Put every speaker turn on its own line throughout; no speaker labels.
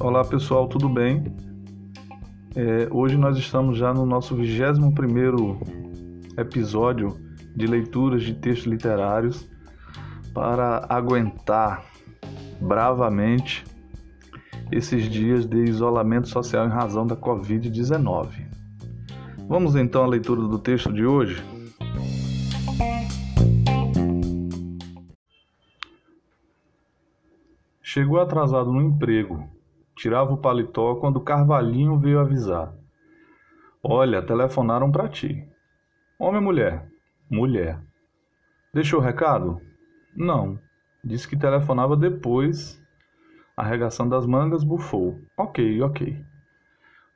Olá pessoal, tudo bem? É, hoje nós estamos já no nosso 21 primeiro episódio de leituras de textos literários para aguentar bravamente esses dias de isolamento social em razão da Covid-19. Vamos então à leitura do texto de hoje? Chegou atrasado no emprego. Tirava o paletó quando Carvalhinho veio avisar. Olha, telefonaram para ti. Homem ou mulher? Mulher. Deixou recado? Não. Disse que telefonava depois. Arregaçando as mangas, bufou. Ok, ok.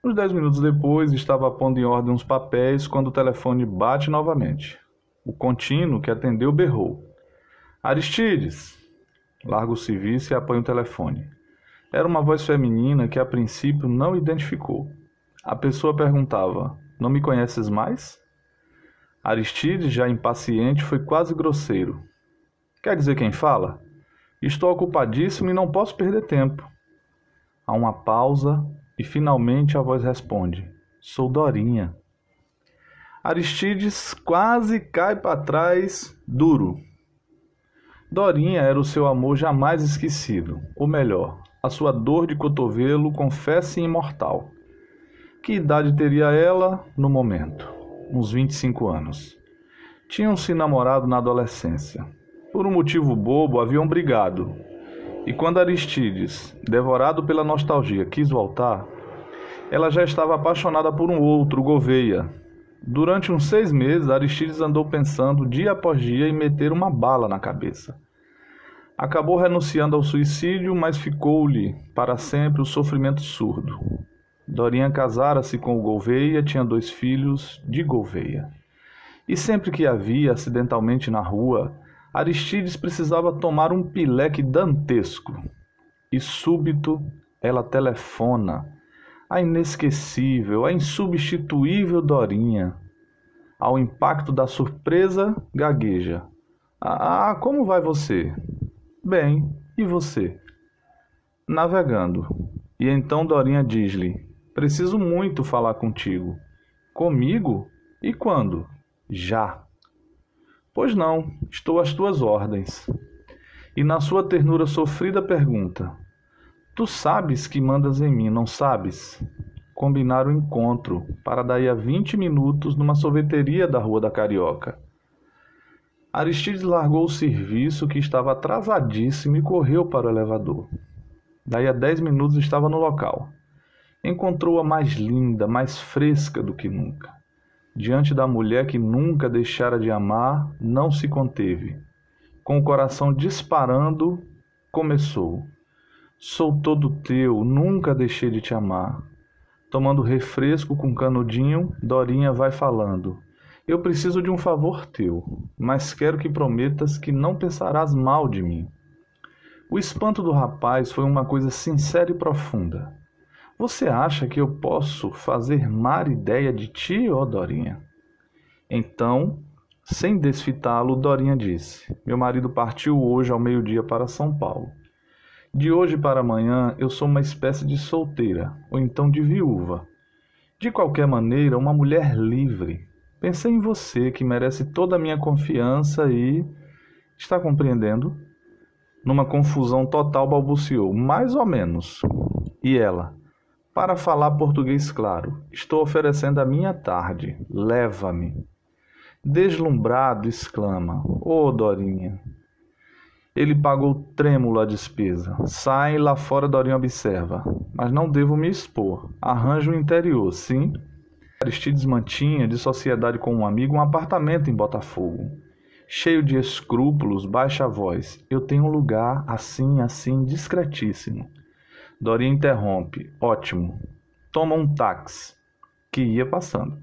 Uns dez minutos depois, estava pondo em ordem uns papéis quando o telefone bate novamente. O contínuo que atendeu berrou. Aristides! Larga o serviço e apanha o telefone. Era uma voz feminina que a princípio não identificou. A pessoa perguntava: Não me conheces mais? Aristides, já impaciente, foi quase grosseiro. Quer dizer quem fala? Estou ocupadíssimo e não posso perder tempo. Há uma pausa e finalmente a voz responde: Sou Dorinha. Aristides quase cai para trás, duro. Dorinha era o seu amor jamais esquecido, ou melhor, a sua dor de cotovelo confessa imortal. Que idade teria ela no momento? Uns 25 anos. Tinham se namorado na adolescência. Por um motivo bobo, haviam brigado. E quando Aristides, devorado pela nostalgia, quis voltar, ela já estava apaixonada por um outro, Gouveia. Durante uns seis meses, Aristides andou pensando dia após dia em meter uma bala na cabeça. Acabou renunciando ao suicídio, mas ficou-lhe para sempre o sofrimento surdo. Dorinha casara-se com o Gouveia, tinha dois filhos de Gouveia. E sempre que a via acidentalmente na rua, Aristides precisava tomar um pileque dantesco. E súbito ela telefona a inesquecível, a insubstituível Dorinha. Ao impacto da surpresa, gagueja. Ah, como vai você? Bem, e você? Navegando. E então Dorinha diz-lhe: Preciso muito falar contigo. Comigo? E quando? Já. Pois não, estou às tuas ordens. E na sua ternura sofrida pergunta: Tu sabes que mandas em mim, não sabes? Combinaram o encontro para daí a vinte minutos numa sorveteria da Rua da Carioca. Aristides largou o serviço que estava atrasadíssimo e correu para o elevador. Daí a dez minutos estava no local. Encontrou-a mais linda, mais fresca do que nunca. Diante da mulher que nunca deixara de amar, não se conteve. Com o coração disparando, começou. Sou todo teu, nunca deixei de te amar. Tomando refresco com canudinho, Dorinha vai falando. Eu preciso de um favor teu, mas quero que prometas que não pensarás mal de mim. O espanto do rapaz foi uma coisa sincera e profunda. Você acha que eu posso fazer má ideia de ti, ó Dorinha? Então, sem desfitá-lo, Dorinha disse: Meu marido partiu hoje ao meio-dia para São Paulo. De hoje para amanhã eu sou uma espécie de solteira, ou então de viúva. De qualquer maneira, uma mulher livre. Pensei em você, que merece toda a minha confiança e. Está compreendendo? Numa confusão total, balbuciou: Mais ou menos. E ela? Para falar português claro, estou oferecendo a minha tarde. Leva-me. Deslumbrado, exclama: Ô oh, Dorinha, ele pagou trêmulo a despesa. Sai lá fora, Dorinho observa. Mas não devo me expor. Arranjo o interior, sim? Aristides mantinha, de sociedade com um amigo, um apartamento em Botafogo. Cheio de escrúpulos, baixa a voz. Eu tenho um lugar assim, assim, discretíssimo. Dorinha interrompe. Ótimo. Toma um táxi. Que ia passando.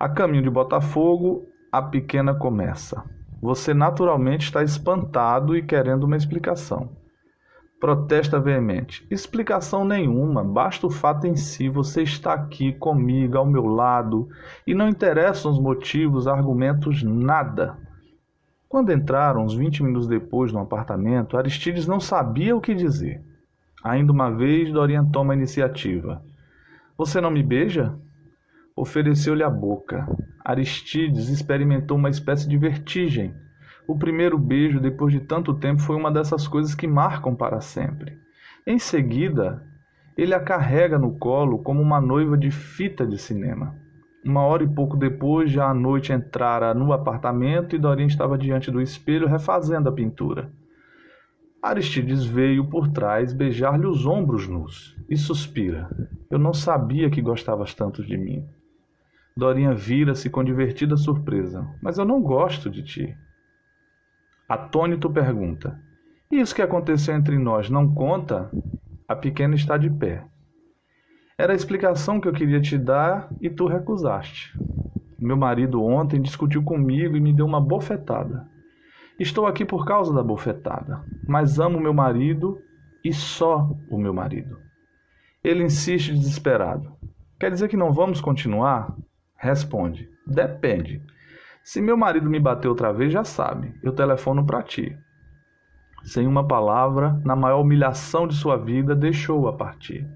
A caminho de Botafogo, a pequena começa. Você naturalmente está espantado e querendo uma explicação. Protesta veemente. Explicação nenhuma, basta o fato em si. Você está aqui comigo, ao meu lado, e não interessam os motivos, argumentos, nada. Quando entraram, uns 20 minutos depois, no apartamento, Aristides não sabia o que dizer. Ainda uma vez, Dorian toma a iniciativa. Você não me beija? Ofereceu-lhe a boca. Aristides experimentou uma espécie de vertigem. O primeiro beijo, depois de tanto tempo, foi uma dessas coisas que marcam para sempre. Em seguida, ele a carrega no colo como uma noiva de fita de cinema. Uma hora e pouco depois, já a noite entrara no apartamento e Dorinha estava diante do espelho refazendo a pintura. Aristides veio por trás beijar-lhe os ombros nus e suspira. Eu não sabia que gostavas tanto de mim. Dorinha vira-se com divertida surpresa. Mas eu não gosto de ti. Atônito pergunta: Isso que aconteceu entre nós não conta? A pequena está de pé. Era a explicação que eu queria te dar e tu recusaste. Meu marido ontem discutiu comigo e me deu uma bofetada. Estou aqui por causa da bofetada, mas amo meu marido e só o meu marido. Ele insiste desesperado. Quer dizer que não vamos continuar? Responde: Depende. Se meu marido me bater outra vez, já sabe, eu telefono para ti. Sem uma palavra, na maior humilhação de sua vida, deixou-a partir.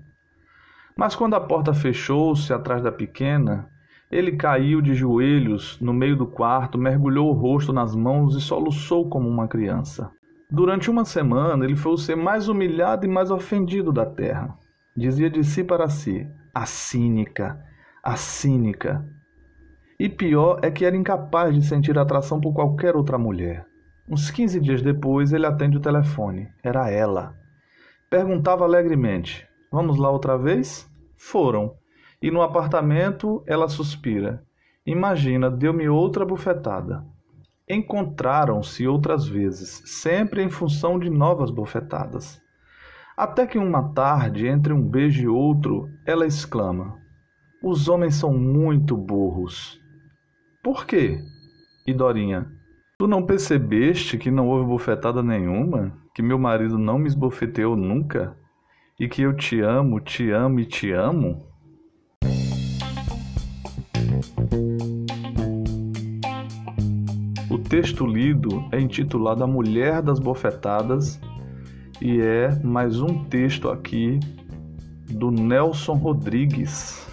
Mas quando a porta fechou-se atrás da pequena, ele caiu de joelhos no meio do quarto, mergulhou o rosto nas mãos e soluçou como uma criança. Durante uma semana, ele foi o ser mais humilhado e mais ofendido da terra. Dizia de si para si: a cínica, a cínica. E pior é que era incapaz de sentir atração por qualquer outra mulher. Uns 15 dias depois, ele atende o telefone. Era ela. Perguntava alegremente: Vamos lá outra vez? Foram. E no apartamento ela suspira. Imagina, deu-me outra bufetada. Encontraram-se outras vezes, sempre em função de novas bofetadas. Até que uma tarde, entre um beijo e outro, ela exclama: Os homens são muito burros. Por quê? E Dorinha: Tu não percebeste que não houve bofetada nenhuma? Que meu marido não me esbofeteou nunca? e que eu te amo, te amo e te amo? O texto lido é intitulado A Mulher das Bofetadas e é mais um texto aqui do Nelson Rodrigues.